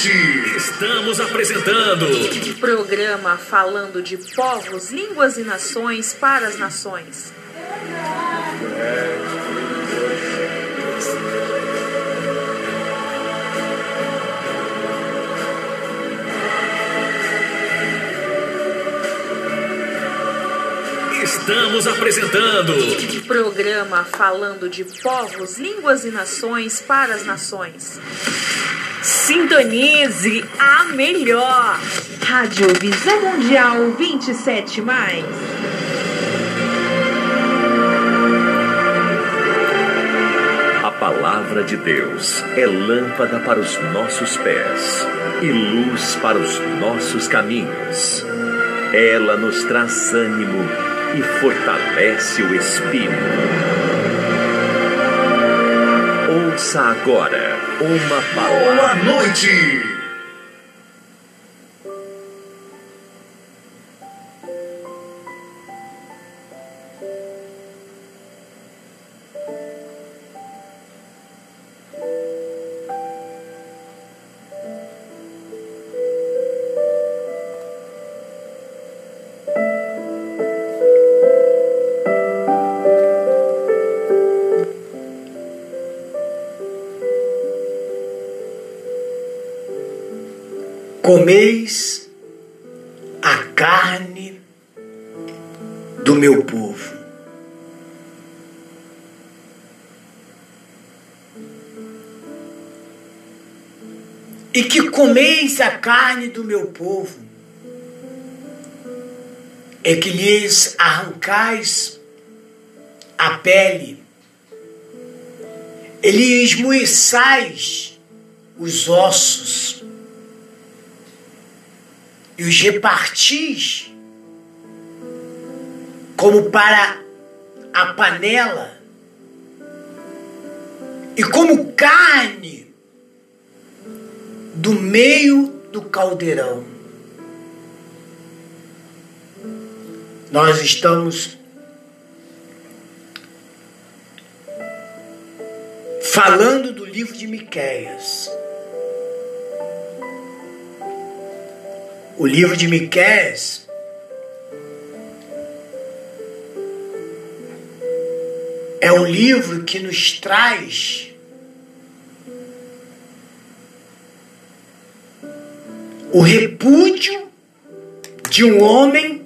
Estamos apresentando. Programa falando de povos, línguas e nações para as nações. Estamos apresentando. Programa falando de povos, línguas e nações para as nações. Sintonize a melhor. Rádio Visão Mundial 27 mais. A palavra de Deus é lâmpada para os nossos pés e luz para os nossos caminhos. Ela nos traz ânimo e fortalece o espírito. Ouça agora uma palavra. Boa noite! Comeis a carne do meu povo. E que comeis a carne do meu povo, é que lhes arrancais a pele, e lhes esmuiçais os ossos, e os repartis como para a panela e como carne do meio do caldeirão. Nós estamos falando do livro de Miqueias. O livro de Miqués é um livro que nos traz o repúdio de um homem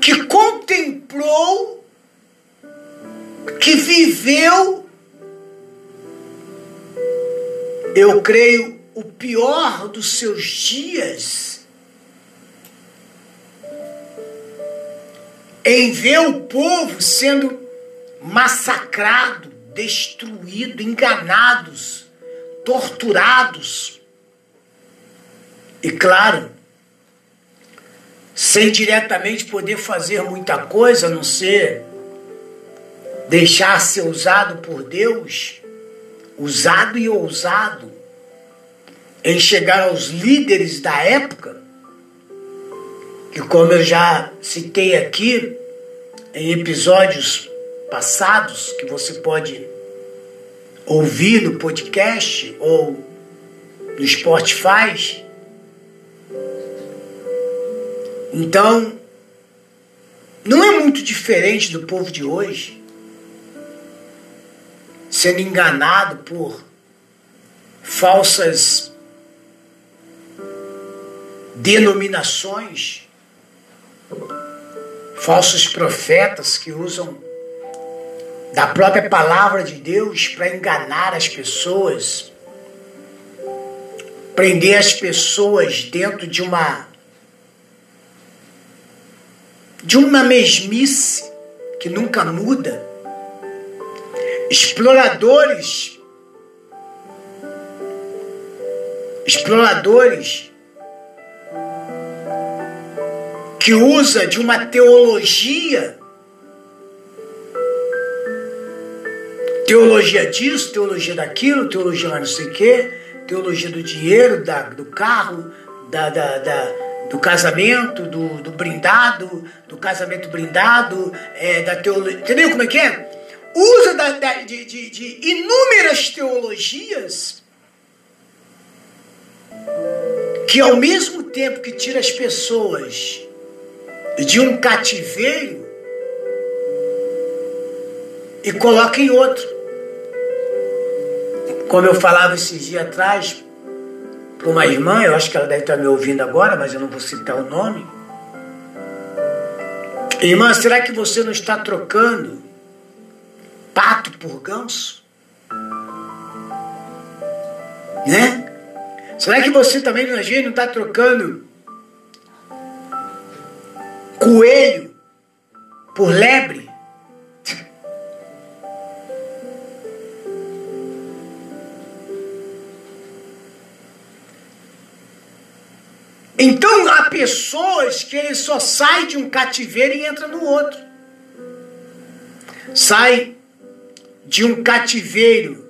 que contemplou, que viveu, eu creio, o pior dos seus dias em ver o povo sendo massacrado, destruído, enganados, torturados. E claro, sem diretamente poder fazer muita coisa, a não ser deixar ser usado por Deus, usado e ousado em chegar aos líderes da época, que como eu já citei aqui em episódios passados, que você pode ouvir no podcast ou no Spotify. Então, não é muito diferente do povo de hoje, sendo enganado por falsas denominações, falsos profetas que usam da própria palavra de Deus para enganar as pessoas, prender as pessoas dentro de uma de uma mesmice que nunca muda. Exploradores exploradores que usa de uma teologia, teologia disso, teologia daquilo, teologia lá não sei o quê, teologia do dinheiro, da, do carro, da, da, da do casamento, do, do, brindado, do casamento brindado, é, da teologia. Entendeu como é que é? usa da, da, de, de, de inúmeras teologias que ao mesmo tempo que tira as pessoas de um cativeiro e coloca em outro. Como eu falava esses dias atrás para uma irmã, eu acho que ela deve estar me ouvindo agora, mas eu não vou citar o nome. Irmã, será que você não está trocando pato por ganso? Né? Será que você também, gente, não está trocando coelho por lebre? Então há pessoas que ele só sai de um cativeiro e entra no outro. Sai de um cativeiro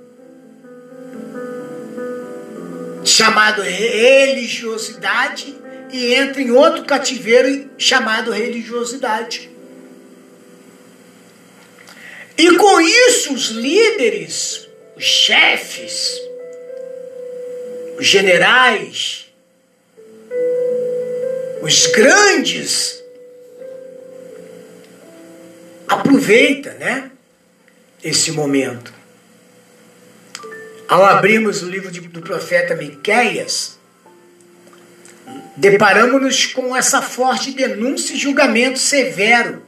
chamado religiosidade e entra em outro cativeiro chamado religiosidade. E com isso os líderes, os chefes, os generais, os grandes aproveita, né? Esse momento. Ao abrirmos o livro do profeta Miqueias, deparamos-nos com essa forte denúncia e julgamento severo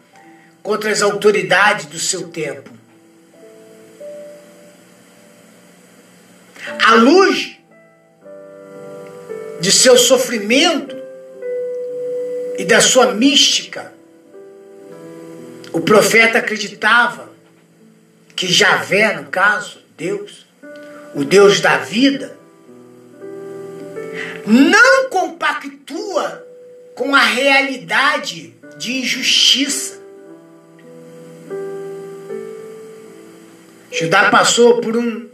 contra as autoridades do seu tempo. À luz de seu sofrimento e da sua mística, o profeta acreditava que Javé, no caso, Deus, o Deus da vida, não compactua com a realidade de injustiça. Judá passou por um,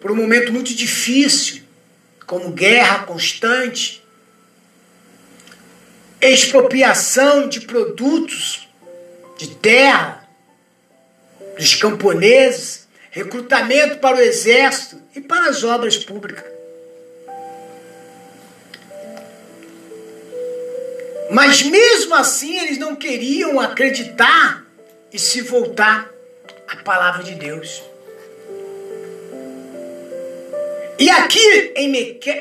por um momento muito difícil, como guerra constante, expropriação de produtos, de terra, dos camponeses, recrutamento para o exército e para as obras públicas. Mas mesmo assim eles não queriam acreditar e se voltar à palavra de Deus. E aqui em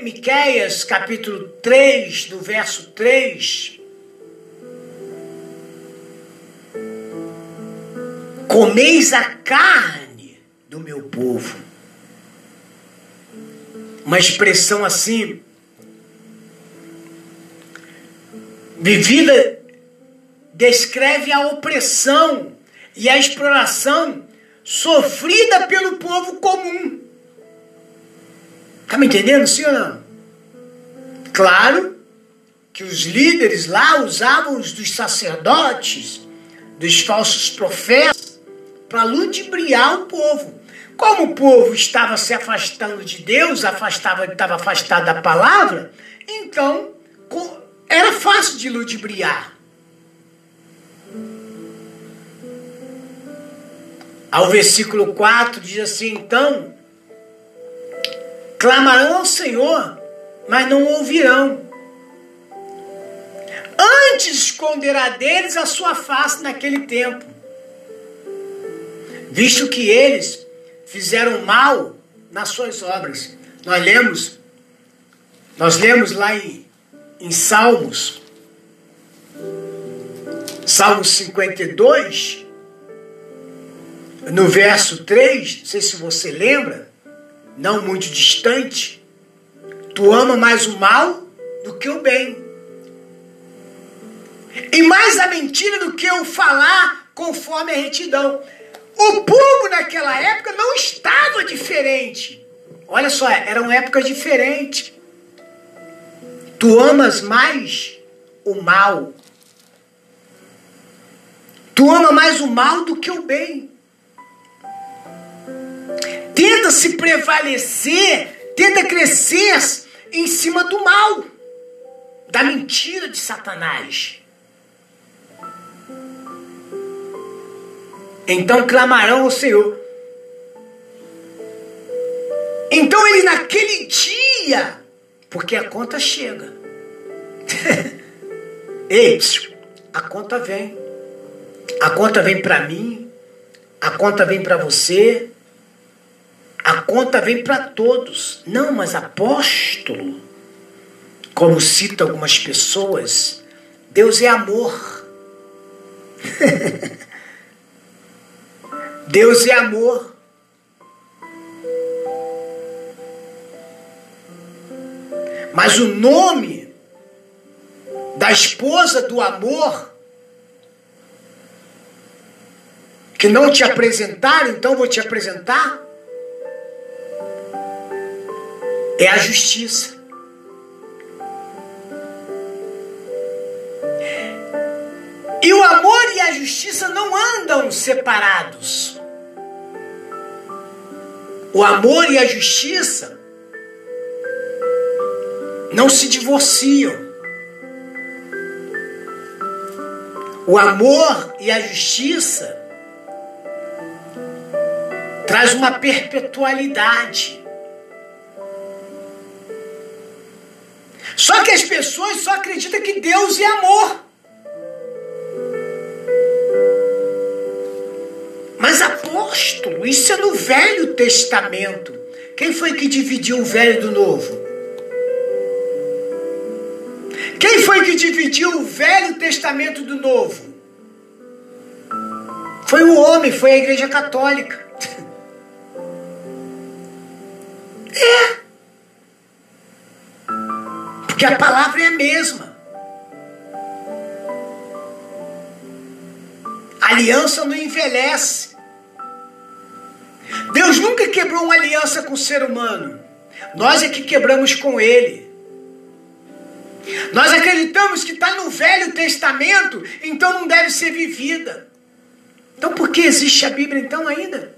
Miqueias, capítulo 3, do verso 3, comeis a carne do meu povo. Uma expressão assim, vivida, descreve a opressão e a exploração sofrida pelo povo comum. Está me entendendo, sim ou não? Claro que os líderes lá usavam os dos sacerdotes, dos falsos profetas, para ludibriar o povo. Como o povo estava se afastando de Deus, afastava, estava afastado da palavra, então era fácil de ludibriar. Ao versículo 4 diz assim: então Clamarão ao Senhor, mas não ouvirão. Antes esconderá deles a sua face naquele tempo, visto que eles fizeram mal nas suas obras. Nós lemos, nós lemos lá em, em Salmos, Salmos 52, no verso 3, não sei se você lembra, não muito distante, tu ama mais o mal do que o bem. E mais a mentira do que o falar conforme a retidão. O povo naquela época não estava diferente. Olha só, eram épocas diferentes. Tu amas mais o mal. Tu ama mais o mal do que o bem tenta se prevalecer, tenta crescer em cima do mal, da mentira de Satanás. Então clamarão ao Senhor. Então ele naquele dia, porque a conta chega. Ei, a conta vem. A conta vem para mim, a conta vem para você, a conta vem para todos. Não, mas apóstolo, como cita algumas pessoas, Deus é amor. Deus é amor. Mas o nome da esposa do amor que não te apresentaram, então vou te apresentar é a justiça. E o amor e a justiça não andam separados. O amor e a justiça não se divorciam. O amor e a justiça traz uma perpetualidade. Só que as pessoas só acreditam que Deus é amor. Mas apóstolo, isso é no Velho Testamento. Quem foi que dividiu o Velho do Novo? Quem foi que dividiu o Velho Testamento do Novo? Foi o homem, foi a Igreja Católica. É. Porque a palavra é a mesma. A aliança não envelhece. Deus nunca quebrou uma aliança com o ser humano. Nós é que quebramos com ele. Nós acreditamos que está no Velho Testamento, então não deve ser vivida. Então por que existe a Bíblia então ainda?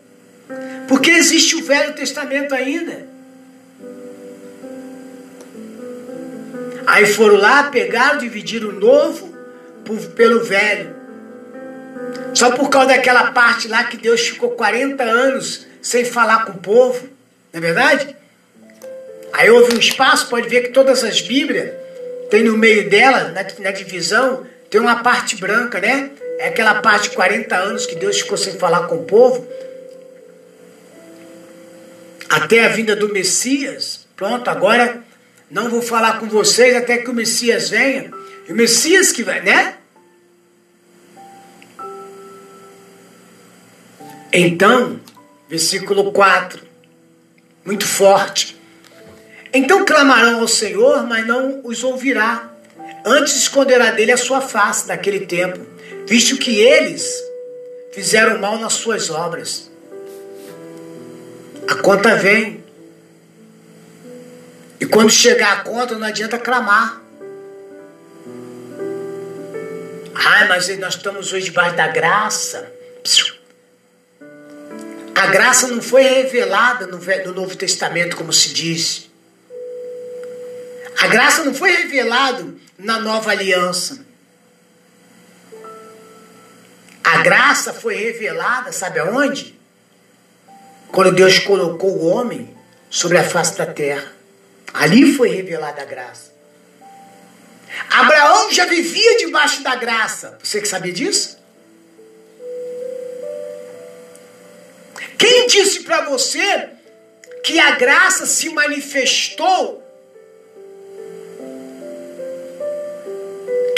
Por que existe o Velho Testamento ainda? Aí foram lá, pegaram, dividiram o novo pelo velho. Só por causa daquela parte lá que Deus ficou 40 anos sem falar com o povo. Não é verdade? Aí houve um espaço, pode ver que todas as Bíblias tem no meio dela, na, na divisão, tem uma parte branca, né? É aquela parte de 40 anos que Deus ficou sem falar com o povo. Até a vinda do Messias. Pronto, agora não vou falar com vocês até que o Messias venha. E o Messias que vai, né? Então, versículo 4, muito forte. Então clamarão ao Senhor, mas não os ouvirá. Antes esconderá dele a sua face naquele tempo, visto que eles fizeram mal nas suas obras. A conta vem. E quando chegar a conta, não adianta clamar. Ai, mas nós estamos hoje debaixo da graça. A graça não foi revelada no Novo Testamento, como se diz. A graça não foi revelada na nova aliança. A graça foi revelada, sabe aonde? Quando Deus colocou o homem sobre a face da terra. Ali foi revelada a graça. Abraão já vivia debaixo da graça. Você que sabia disso? Quem disse para você que a graça se manifestou?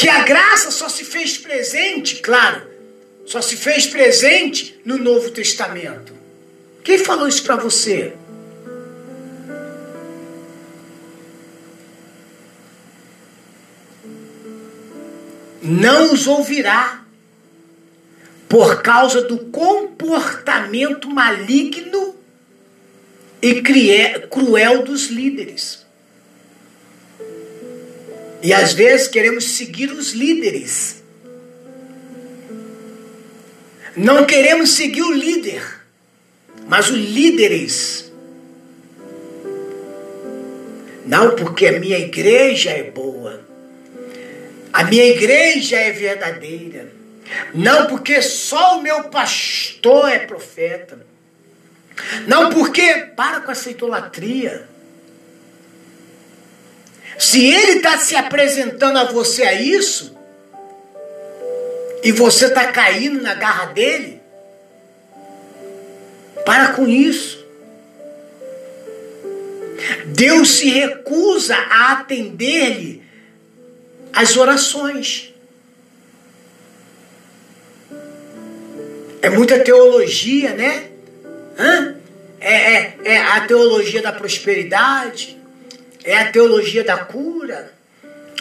Que a graça só se fez presente, claro, só se fez presente no Novo Testamento. Quem falou isso para você? não os ouvirá por causa do comportamento maligno e cruel dos líderes. E às vezes queremos seguir os líderes. Não queremos seguir o líder, mas os líderes. Não porque a minha igreja é boa. A minha igreja é verdadeira. Não porque só o meu pastor é profeta. Não porque para com essa idolatria. Se ele está se apresentando a você a isso, e você está caindo na garra dele, para com isso. Deus se recusa a atender-lhe as orações. É muita teologia, né? Hã? É, é, é a teologia da prosperidade, é a teologia da cura,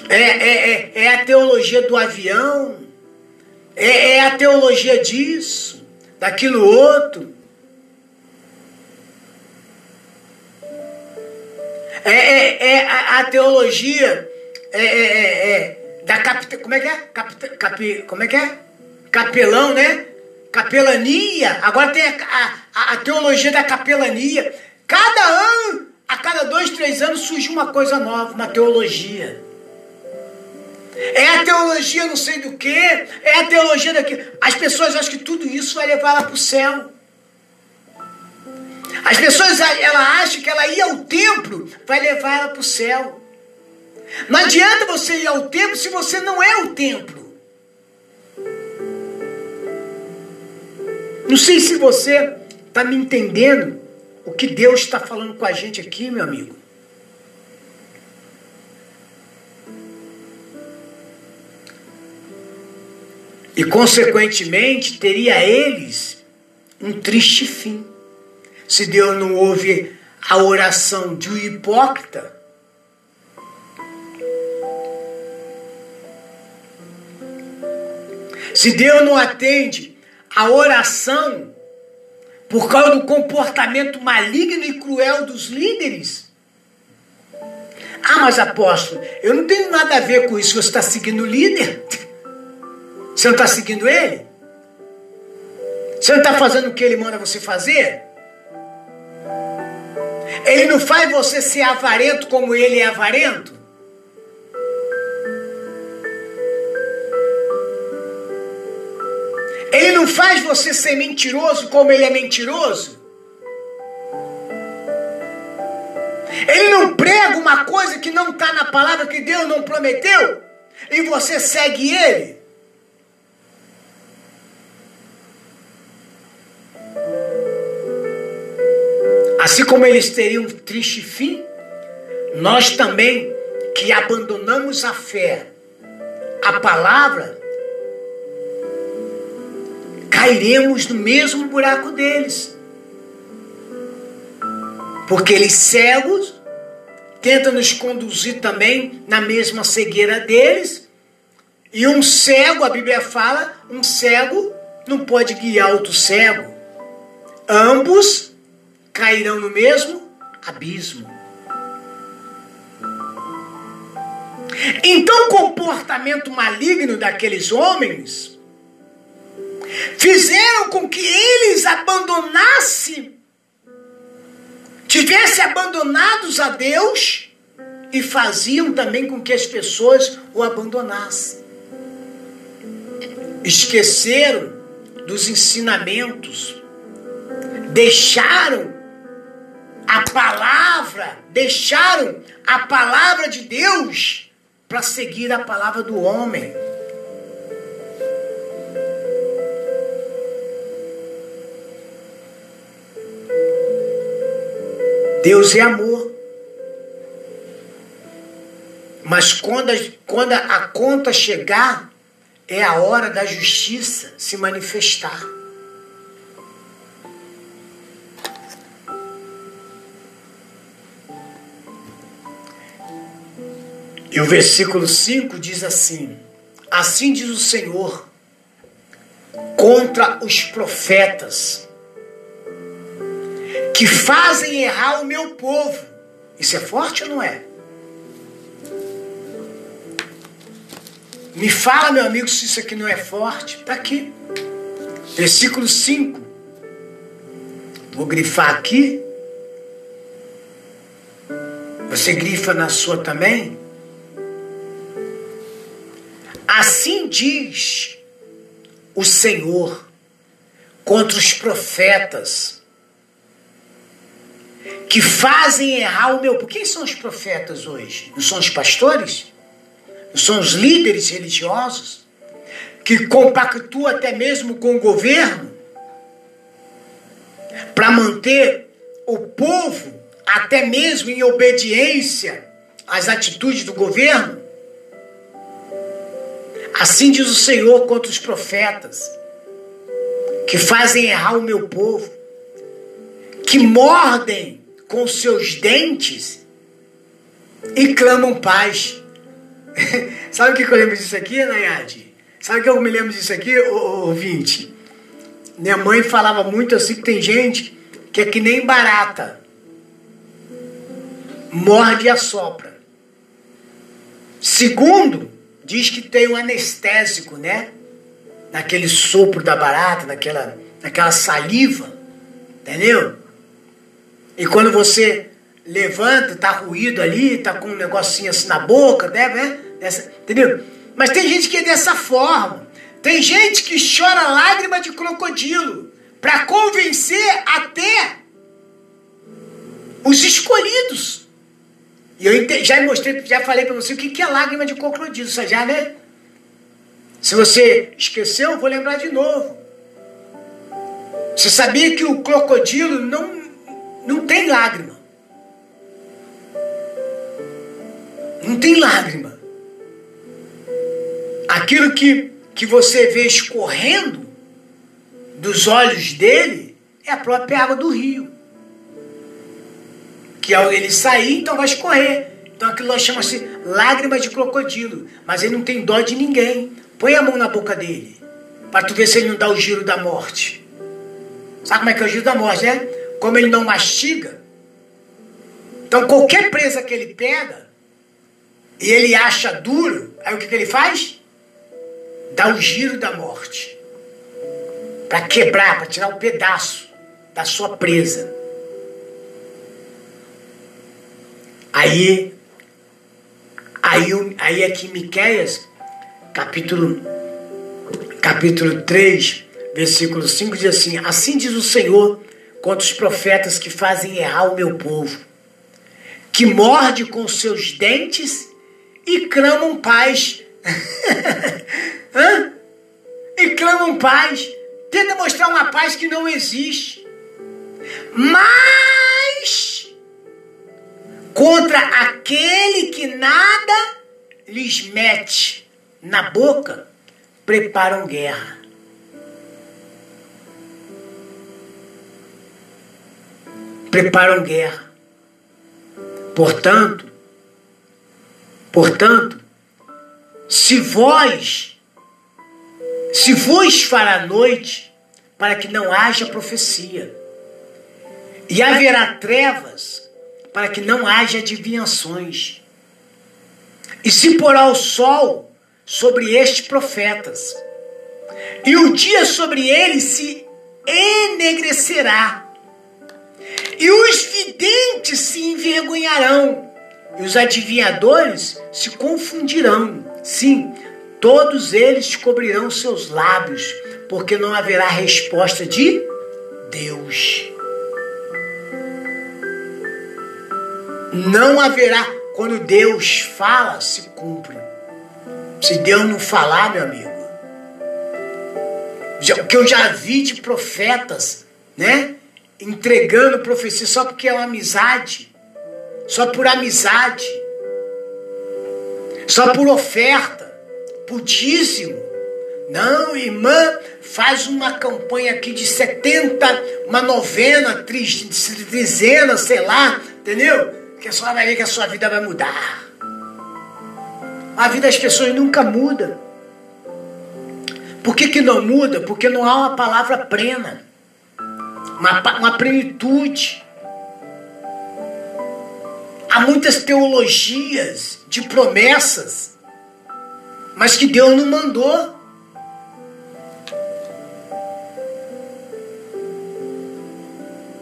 é, é, é, é a teologia do avião, é, é a teologia disso, daquilo outro. É, é, é a, a, teologia é, é, é, é da capita, como é que é? Capi, como é que é? Capelão, né? Capelania. Agora tem a, a, a teologia da capelania. Cada ano, a cada dois, três anos surge uma coisa nova, uma teologia. É a teologia não sei do que, é a teologia daquilo. As pessoas acham que tudo isso vai levar ela para o céu. As pessoas ela acham que ela ir ao templo vai levar ela para o céu. Não adianta você ir ao templo se você não é o templo. Não sei se você está me entendendo o que Deus está falando com a gente aqui, meu amigo. E, consequentemente, teria eles um triste fim. Se Deus não ouve a oração de um hipócrita, se Deus não atende a oração por causa do comportamento maligno e cruel dos líderes, ah, mas apóstolo, eu não tenho nada a ver com isso. Você está seguindo o líder? Você não está seguindo ele? Você não está fazendo o que ele manda você fazer? Ele não faz você ser avarento como ele é avarento? Ele não faz você ser mentiroso como ele é mentiroso? Ele não prega uma coisa que não está na palavra que Deus não prometeu e você segue ele? Assim como eles teriam um triste fim, nós também que abandonamos a fé, a palavra, cairemos no mesmo buraco deles. Porque eles cegos tentam nos conduzir também na mesma cegueira deles. E um cego, a Bíblia fala, um cego não pode guiar outro cego. Ambos cairão no mesmo abismo. Então, o comportamento maligno daqueles homens fizeram com que eles abandonassem, tivessem abandonados a Deus e faziam também com que as pessoas o abandonassem. Esqueceram dos ensinamentos, deixaram a palavra, deixaram a palavra de Deus para seguir a palavra do homem. Deus é amor. Mas quando a, quando a conta chegar, é a hora da justiça se manifestar. E o versículo 5 diz assim: Assim diz o Senhor contra os profetas que fazem errar o meu povo. Isso é forte ou não é? Me fala, meu amigo, se isso aqui não é forte. Está aqui. Versículo 5. Vou grifar aqui. Você grifa na sua também? Assim diz o Senhor contra os profetas que fazem errar o meu. Por quem são os profetas hoje? Não são os pastores? Não são os líderes religiosos? Que compactuam até mesmo com o governo para manter o povo até mesmo em obediência às atitudes do governo? Assim diz o Senhor contra os profetas, que fazem errar o meu povo, que mordem com seus dentes e clamam paz. Sabe o que eu lembro disso aqui, Nayade? Sabe o que eu me lembro disso aqui, ouvinte? Minha mãe falava muito assim que tem gente que é que nem barata. Morde e assopra. Segundo, diz que tem um anestésico, né? Naquele sopro da barata, naquela, naquela saliva. Entendeu? E quando você levanta, tá ruído ali, tá com um negocinho assim na boca, né? né? Dessa, entendeu? Mas tem gente que é dessa forma. Tem gente que chora lágrima de crocodilo para convencer até os escolhidos. E eu já mostrei, já falei para você o que é lágrima de crocodilo, você já, né? Se você esqueceu, eu vou lembrar de novo. Você sabia que o crocodilo não, não tem lágrima? Não tem lágrima. Aquilo que que você vê escorrendo dos olhos dele é a própria água do rio. Que ao ele sair, então vai escorrer. Então aquilo chama-se lágrima de crocodilo. Mas ele não tem dó de ninguém. Põe a mão na boca dele. Para tu ver se ele não dá o giro da morte. Sabe como é que é o giro da morte, né? Como ele não mastiga. Então qualquer presa que ele pega e ele acha duro, aí o que, que ele faz? dá o giro da morte para quebrar, para tirar um pedaço da sua presa. Aí, aí, aí aqui em Miqueias, capítulo, capítulo 3, versículo 5, diz assim: Assim diz o Senhor contra os profetas que fazem errar o meu povo, que morde com seus dentes e clamam paz. Hã? E clamam paz. Tenta mostrar uma paz que não existe. Mas contra aquele que nada lhes mete na boca, preparam guerra. Preparam guerra. Portanto, portanto, se vós se vos fará noite, para que não haja profecia. E haverá trevas, para que não haja adivinhações. E se porá o sol sobre estes profetas, e o dia sobre eles se enegrecerá, e os videntes se envergonharão, e os adivinhadores se confundirão. Sim, Todos eles cobrirão seus lábios, porque não haverá resposta de Deus. Não haverá. Quando Deus fala, se cumpre. Se Deus não falar, meu amigo. O que eu já vi de profetas, né? Entregando profecia só porque é uma amizade. Só por amizade. Só por oferta putíssimo. Não, irmã, faz uma campanha aqui de 70, uma novena, trizena, sei lá, entendeu? Que a senhora vai ver que a sua vida vai mudar. A vida das pessoas nunca muda. Por que, que não muda? Porque não há uma palavra plena, uma, uma plenitude. Há muitas teologias de promessas mas que Deus não mandou.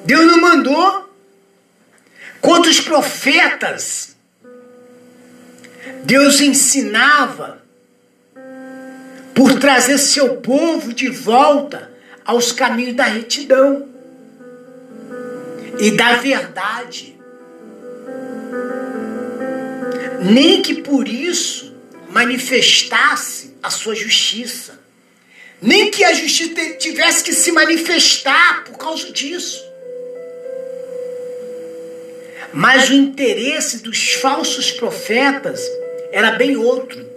Deus não mandou. Quantos profetas Deus ensinava por trazer seu povo de volta aos caminhos da retidão. E da verdade. Nem que por isso manifestasse a sua justiça. Nem que a justiça tivesse que se manifestar por causa disso. Mas o interesse dos falsos profetas era bem outro.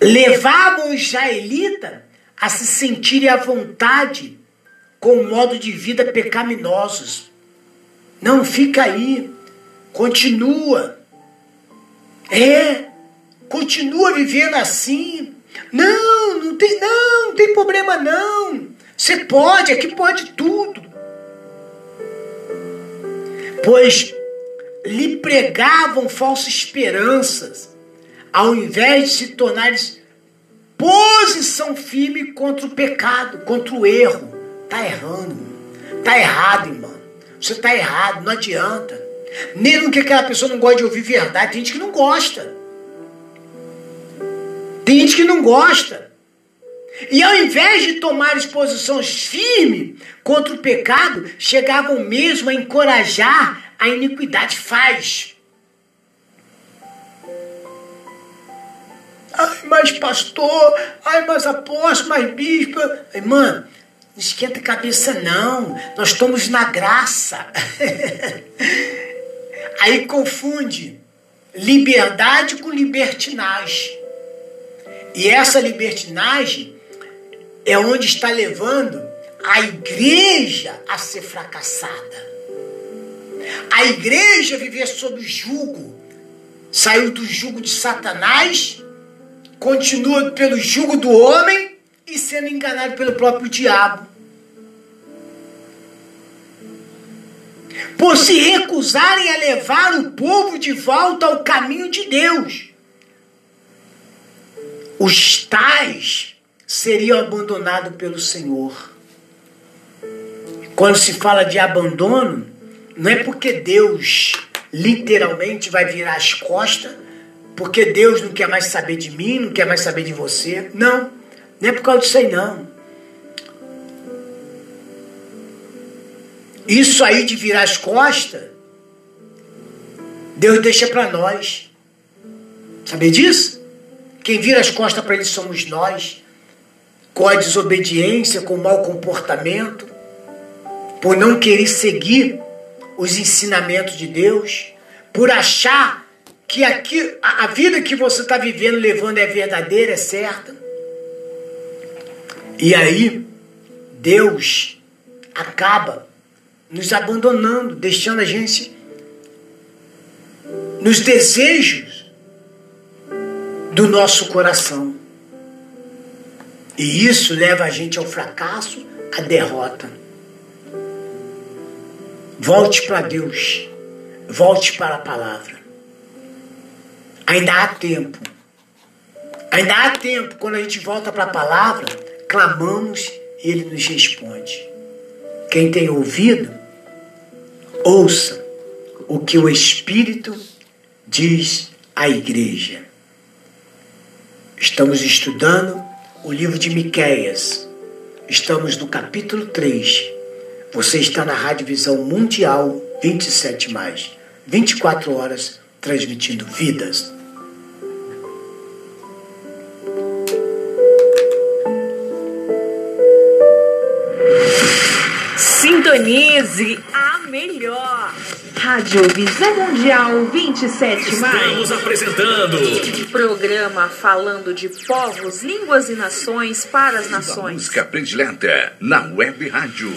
Levavam o israelita a se sentirem à vontade com o modo de vida pecaminosos. Não fica aí. Continua. É. Continua vivendo assim. Não, não tem, não, não tem problema não. Você pode, aqui pode tudo. Pois lhe pregavam falsas esperanças, ao invés de se tornares posição firme contra o pecado, contra o erro. Tá errando, tá errado, irmão. Você tá errado, não adianta. Mesmo que aquela pessoa não goste de ouvir verdade, tem gente que não gosta. Tem gente que não gosta. E ao invés de tomar posições firmes contra o pecado, chegavam mesmo a encorajar a iniquidade. Faz. Ai, mas pastor, ai, mas apóstolo, mas bispo. Irmã, esquenta a cabeça não. Nós estamos na graça. Aí confunde liberdade com libertinagem. E essa libertinagem é onde está levando a igreja a ser fracassada. A igreja viver sob jugo. Saiu do jugo de Satanás continua pelo jugo do homem e sendo enganado pelo próprio diabo. Por se recusarem a levar o povo de volta ao caminho de Deus. Os tais seriam abandonados pelo Senhor. Quando se fala de abandono, não é porque Deus literalmente vai virar as costas porque Deus não quer mais saber de mim, não quer mais saber de você. Não, não é por causa disso aí, não. Isso aí de virar as costas, Deus deixa para nós. Saber disso? Quem vira as costas para Ele somos nós. Com a desobediência, com o mau comportamento, por não querer seguir os ensinamentos de Deus, por achar que aqui, a vida que você está vivendo, levando é verdadeira, é certa. E aí, Deus acaba nos abandonando, deixando a gente nos desejos do nosso coração. E isso leva a gente ao fracasso, à derrota. Volte para Deus, volte para a palavra. Ainda há tempo. Ainda há tempo. Quando a gente volta para a palavra, clamamos e ele nos responde. Quem tem ouvido, ouça o que o Espírito diz à igreja. Estamos estudando o livro de Miqueias. Estamos no capítulo 3. Você está na Rádio Visão Mundial 27 mais 24 horas transmitindo vidas. Sintonize a melhor. Rádio Visão Mundial 27 mais. Estamos apresentando programa falando de povos, línguas e nações para as nações. música predileta na web rádio.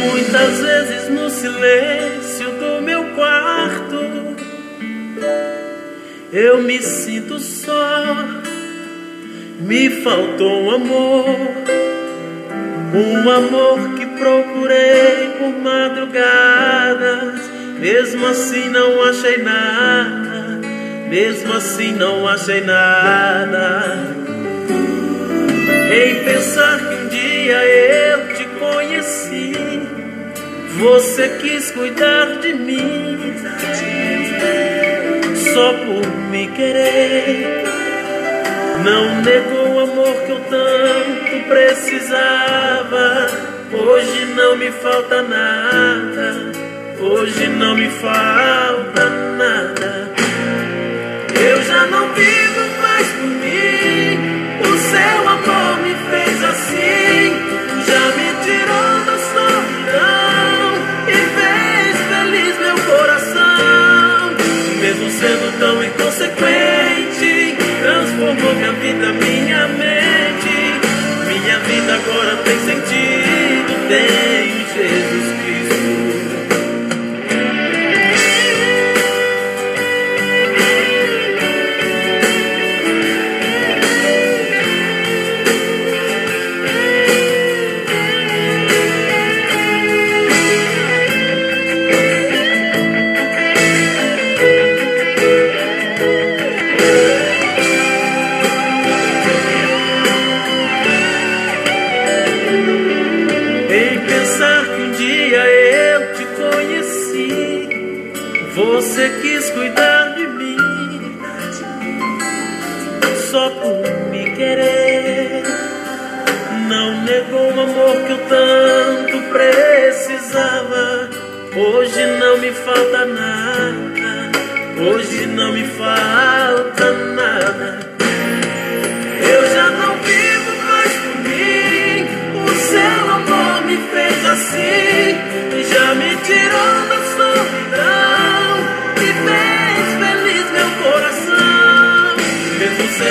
Muitas vezes no silêncio eu me sinto só. Me faltou um amor, um amor que procurei por madrugadas. Mesmo assim não achei nada, mesmo assim não achei nada. Em pensar que um dia eu te conheci, você quis cuidar de mim, só por me querer. Não negou o amor que eu tanto precisava. Hoje não me falta nada. Hoje não me falta nada. Eu já não vivo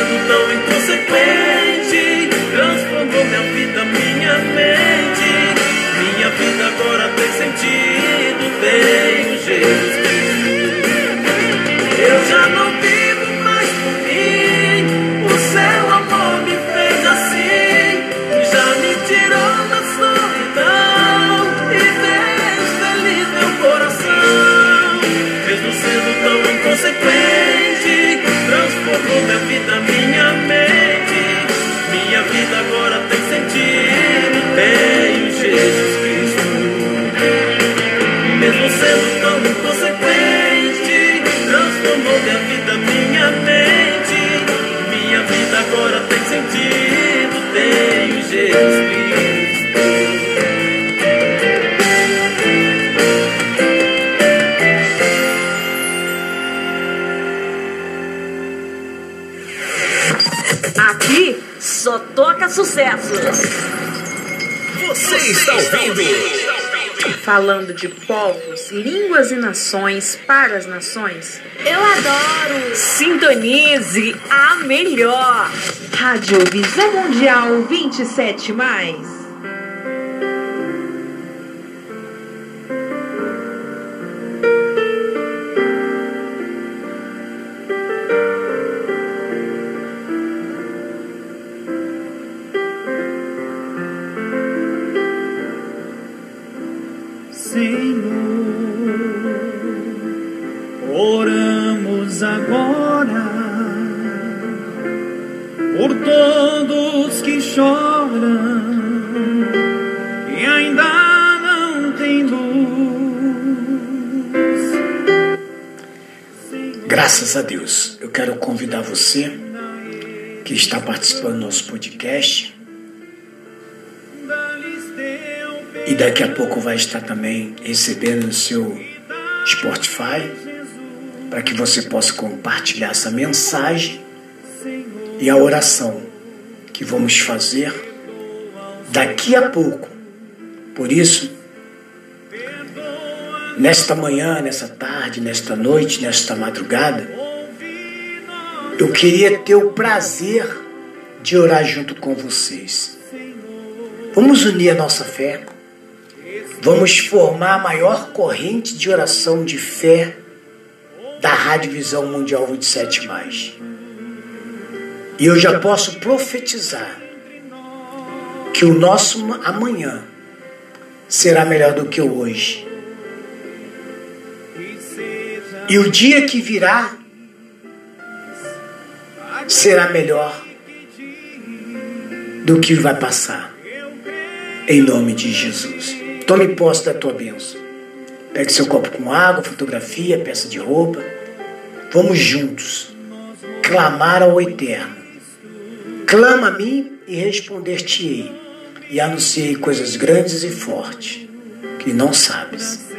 sendo tão inconsequente, transformou minha vida, tem sentido, tenho Jesus Cristo. Aqui só toca sucesso. Você está ouvindo? Falando de povos, línguas e nações para as nações. Eu adoro! Sintonize a melhor. Rádio Visão Mundial 27 mais. Graças a Deus. Eu quero convidar você que está participando do nosso podcast e daqui a pouco vai estar também recebendo no seu Spotify para que você possa compartilhar essa mensagem e a oração que vamos fazer daqui a pouco. Por isso, nesta manhã, nesta tarde, nesta noite, nesta madrugada, eu queria ter o prazer de orar junto com vocês. Vamos unir a nossa fé. Vamos formar a maior corrente de oração de fé da Rádio Visão Mundial 27 mais. E eu já posso profetizar que o nosso amanhã será melhor do que o hoje. E o dia que virá será melhor do que vai passar. Em nome de Jesus. Tome posse da tua bênção. Pegue seu copo com água, fotografia, peça de roupa. Vamos juntos clamar ao Eterno. Clama a mim e responder-te-ei, e anunciei coisas grandes e fortes que não sabes.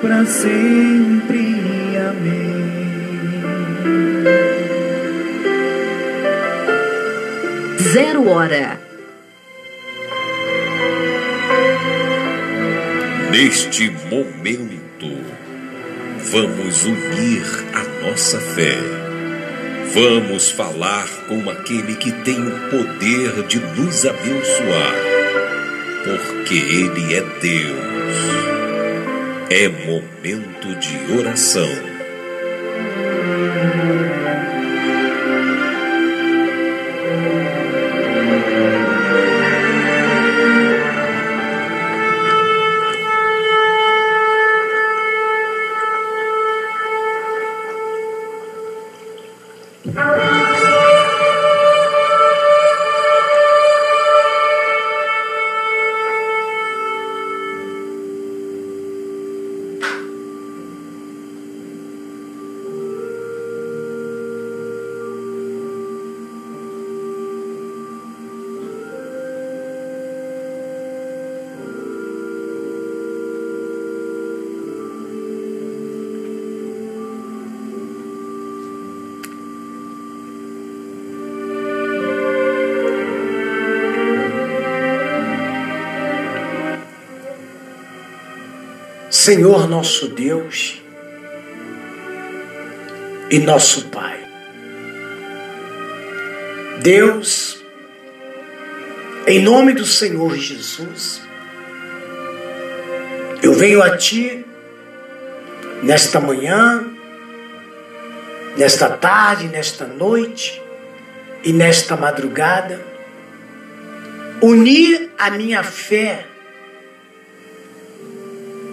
Para sempre. Amém. Zero hora. Neste momento, vamos unir a nossa fé. Vamos falar com aquele que tem o poder de nos abençoar, porque Ele é Deus. É momento de oração. Senhor nosso Deus e nosso Pai. Deus, em nome do Senhor Jesus, eu venho a Ti nesta manhã, nesta tarde, nesta noite e nesta madrugada, unir a minha fé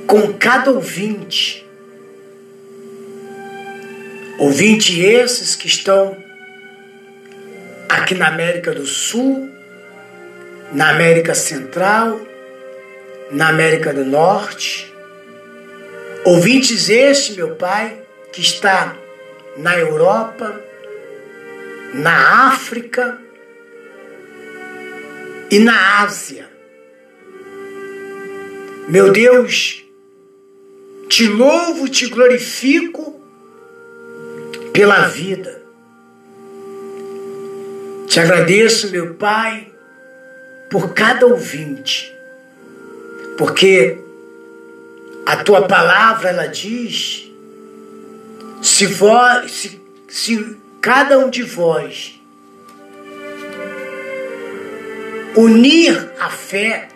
com cada ouvinte. Ouvinte esses que estão aqui na América do Sul, na América Central, na América do Norte. Ouvintes este, meu Pai, que está na Europa, na África e na Ásia. Meu Deus, te louvo, te glorifico pela vida. Te agradeço, meu Pai, por cada ouvinte, porque a tua palavra ela diz: se, vós, se, se cada um de vós unir a fé,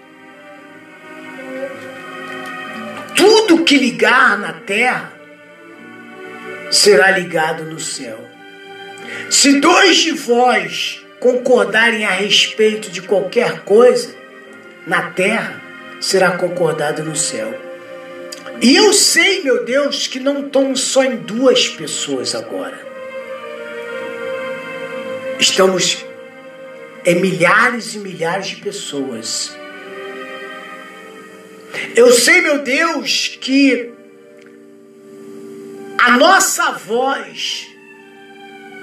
tudo que ligar na terra será ligado no céu. Se dois de vós concordarem a respeito de qualquer coisa na terra, será concordado no céu. E eu sei, meu Deus, que não estamos só em duas pessoas agora. Estamos em milhares e milhares de pessoas eu sei, meu Deus, que a nossa voz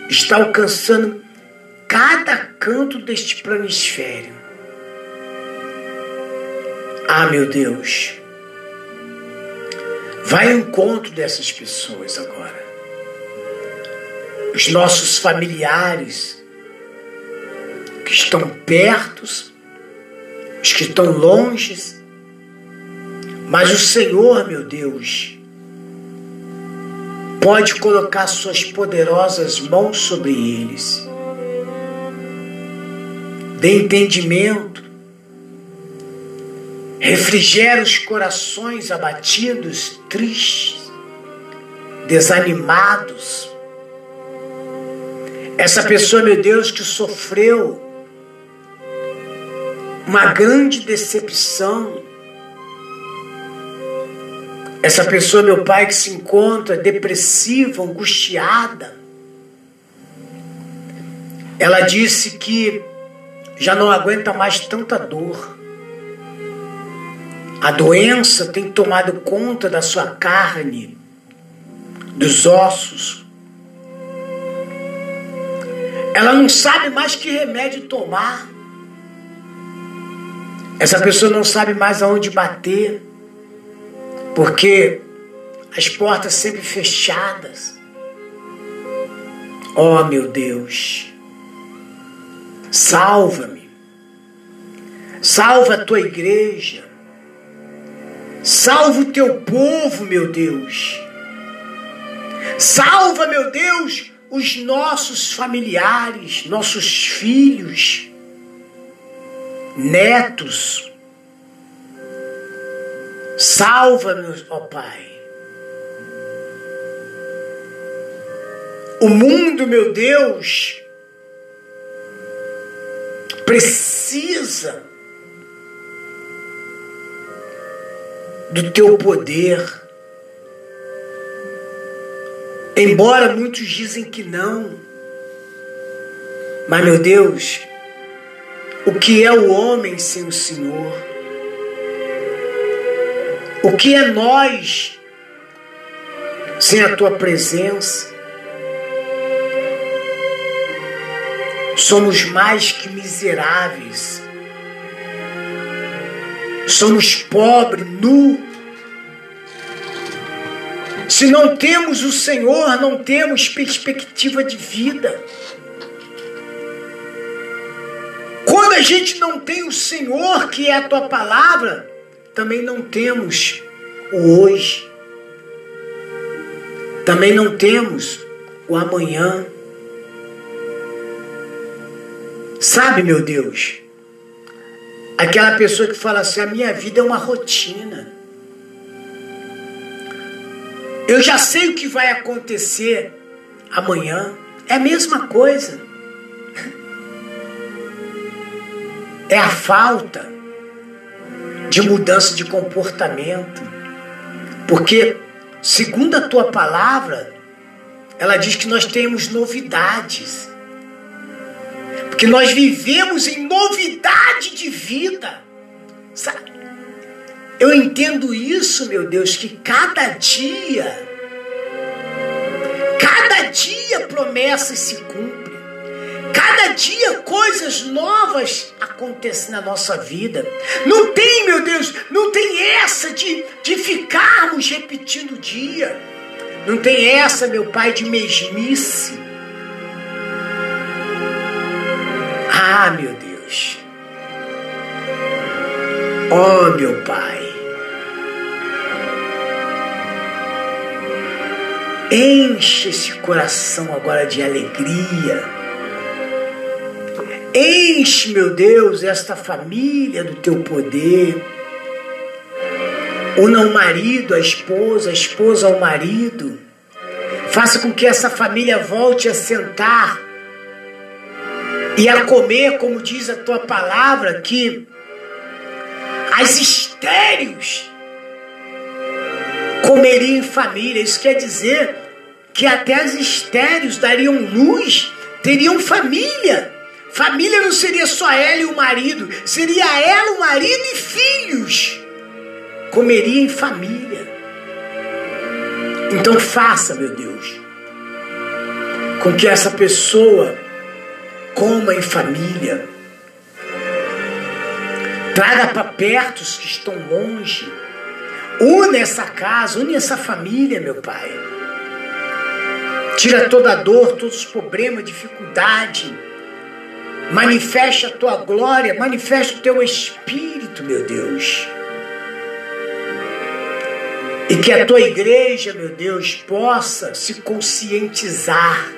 está alcançando cada canto deste planisfério. Ah, meu Deus, vai ao encontro dessas pessoas agora. Os nossos familiares que estão perto, os que estão longe, mas o Senhor, meu Deus, pode colocar suas poderosas mãos sobre eles. Dê entendimento, refrigera os corações abatidos, tristes, desanimados. Essa pessoa, meu Deus, que sofreu uma grande decepção, essa pessoa, meu pai, que se encontra depressiva, angustiada. Ela disse que já não aguenta mais tanta dor. A doença tem tomado conta da sua carne, dos ossos. Ela não sabe mais que remédio tomar. Essa pessoa não sabe mais aonde bater, porque as portas sempre fechadas. Oh meu Deus, salva-me, salva a tua igreja, salva o teu povo, meu Deus, salva, meu Deus, os nossos familiares, nossos filhos, netos. Salva-nos, ó Pai. O mundo, meu Deus, precisa do teu poder. Embora muitos dizem que não, mas meu Deus, o que é o homem sem o Senhor? O que é nós sem a tua presença? Somos mais que miseráveis. Somos pobres, nu. Se não temos o Senhor, não temos perspectiva de vida. Quando a gente não tem o Senhor, que é a tua palavra, também não temos o hoje. Também não temos o amanhã. Sabe, meu Deus, aquela pessoa que fala assim: a minha vida é uma rotina. Eu já sei o que vai acontecer amanhã. É a mesma coisa. É a falta de mudança de comportamento. Porque, segundo a tua palavra, ela diz que nós temos novidades. Porque nós vivemos em novidade de vida. Sabe? Eu entendo isso, meu Deus, que cada dia, cada dia promessas se cumprem. Cada dia coisas novas acontecem na nossa vida. Não tem, meu Deus, não tem essa de, de ficarmos repetindo o dia. Não tem essa, meu Pai, de mesmice. Ah, meu Deus. Oh, meu Pai. Enche esse coração agora de alegria. Enche, meu Deus, esta família do teu poder. Una o marido, a esposa, a esposa ao marido. Faça com que essa família volte a sentar e a comer, como diz a tua palavra, que as estéreos comeriam em família. Isso quer dizer que até as estéreos dariam luz, teriam família. Família não seria só ela e o marido, seria ela, o marido e filhos. Comeria em família. Então faça, meu Deus, com que essa pessoa coma em família. Traga para perto os que estão longe. Une essa casa, une essa família, meu Pai. Tira toda a dor, todos os problemas, dificuldade. Manifeste a tua glória, manifeste o teu espírito, meu Deus. E que a tua igreja, meu Deus, possa se conscientizar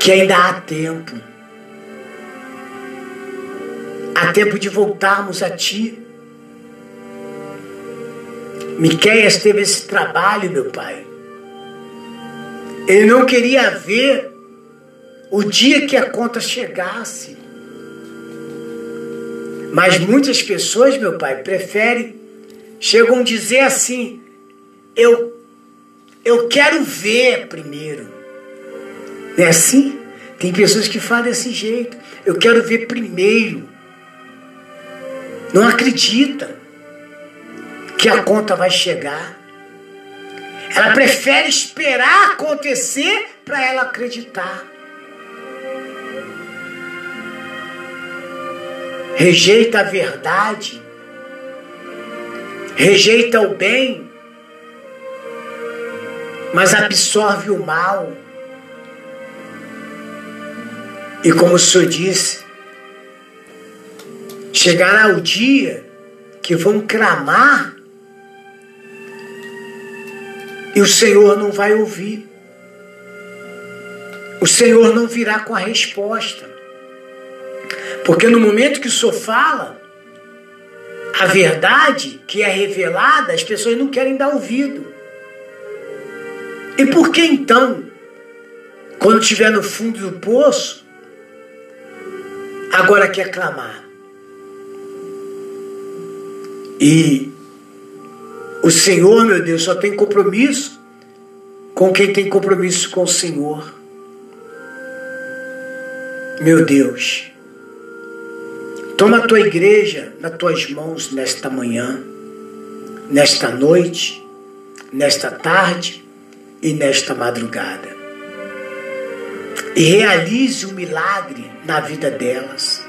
que ainda há tempo. Há tempo de voltarmos a Ti. Miqueias teve esse trabalho, meu Pai. Ele não queria ver o dia que a conta chegasse. Mas muitas pessoas, meu Pai, preferem, chegam a dizer assim: eu, eu quero ver primeiro. Não é assim? Tem pessoas que falam desse jeito. Eu quero ver primeiro. Não acredita que a conta vai chegar. Ela prefere esperar acontecer para ela acreditar. Rejeita a verdade. Rejeita o bem. Mas absorve o mal. E como o Senhor disse, chegará o dia que vão clamar e o Senhor não vai ouvir. O Senhor não virá com a resposta. Porque no momento que o Senhor fala, a verdade que é revelada, as pessoas não querem dar ouvido. E por que então, quando estiver no fundo do poço, agora quer clamar? E o Senhor, meu Deus, só tem compromisso com quem tem compromisso com o Senhor. Meu Deus, toma a tua igreja nas tuas mãos nesta manhã, nesta noite, nesta tarde e nesta madrugada. E realize o um milagre na vida delas.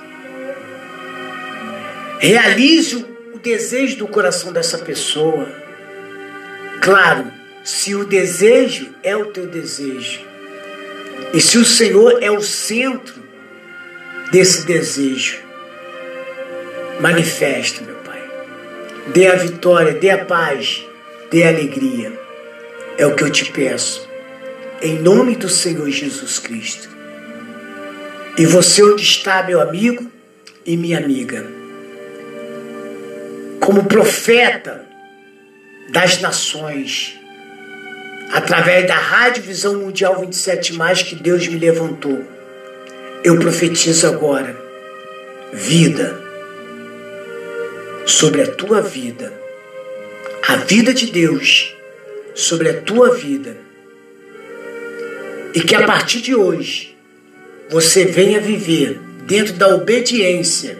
Realize o desejo do coração dessa pessoa Claro, se o desejo é o teu desejo, e se o Senhor é o centro desse desejo, manifesta, meu Pai. Dê a vitória, dê a paz, dê a alegria. É o que eu te peço. Em nome do Senhor Jesus Cristo. E você onde está, meu amigo e minha amiga? Como profeta, das nações, através da Rádio Visão Mundial 27, que Deus me levantou, eu profetizo agora vida sobre a tua vida, a vida de Deus sobre a tua vida, e que a partir de hoje você venha viver dentro da obediência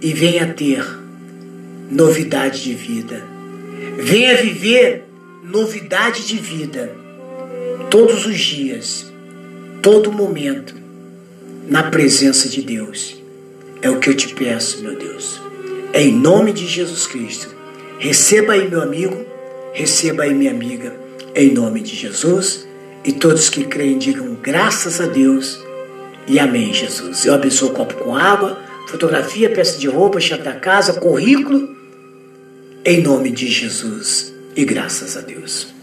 e venha ter novidade de vida Venha viver novidade de vida todos os dias, todo momento, na presença de Deus. É o que eu te peço, meu Deus. É em nome de Jesus Cristo. Receba aí, meu amigo, receba aí, minha amiga, em nome de Jesus. E todos que creem digam graças a Deus e amém, Jesus. Eu abençoo o copo com água, fotografia, peça de roupa, chave da casa, currículo em nome de Jesus e graças a Deus.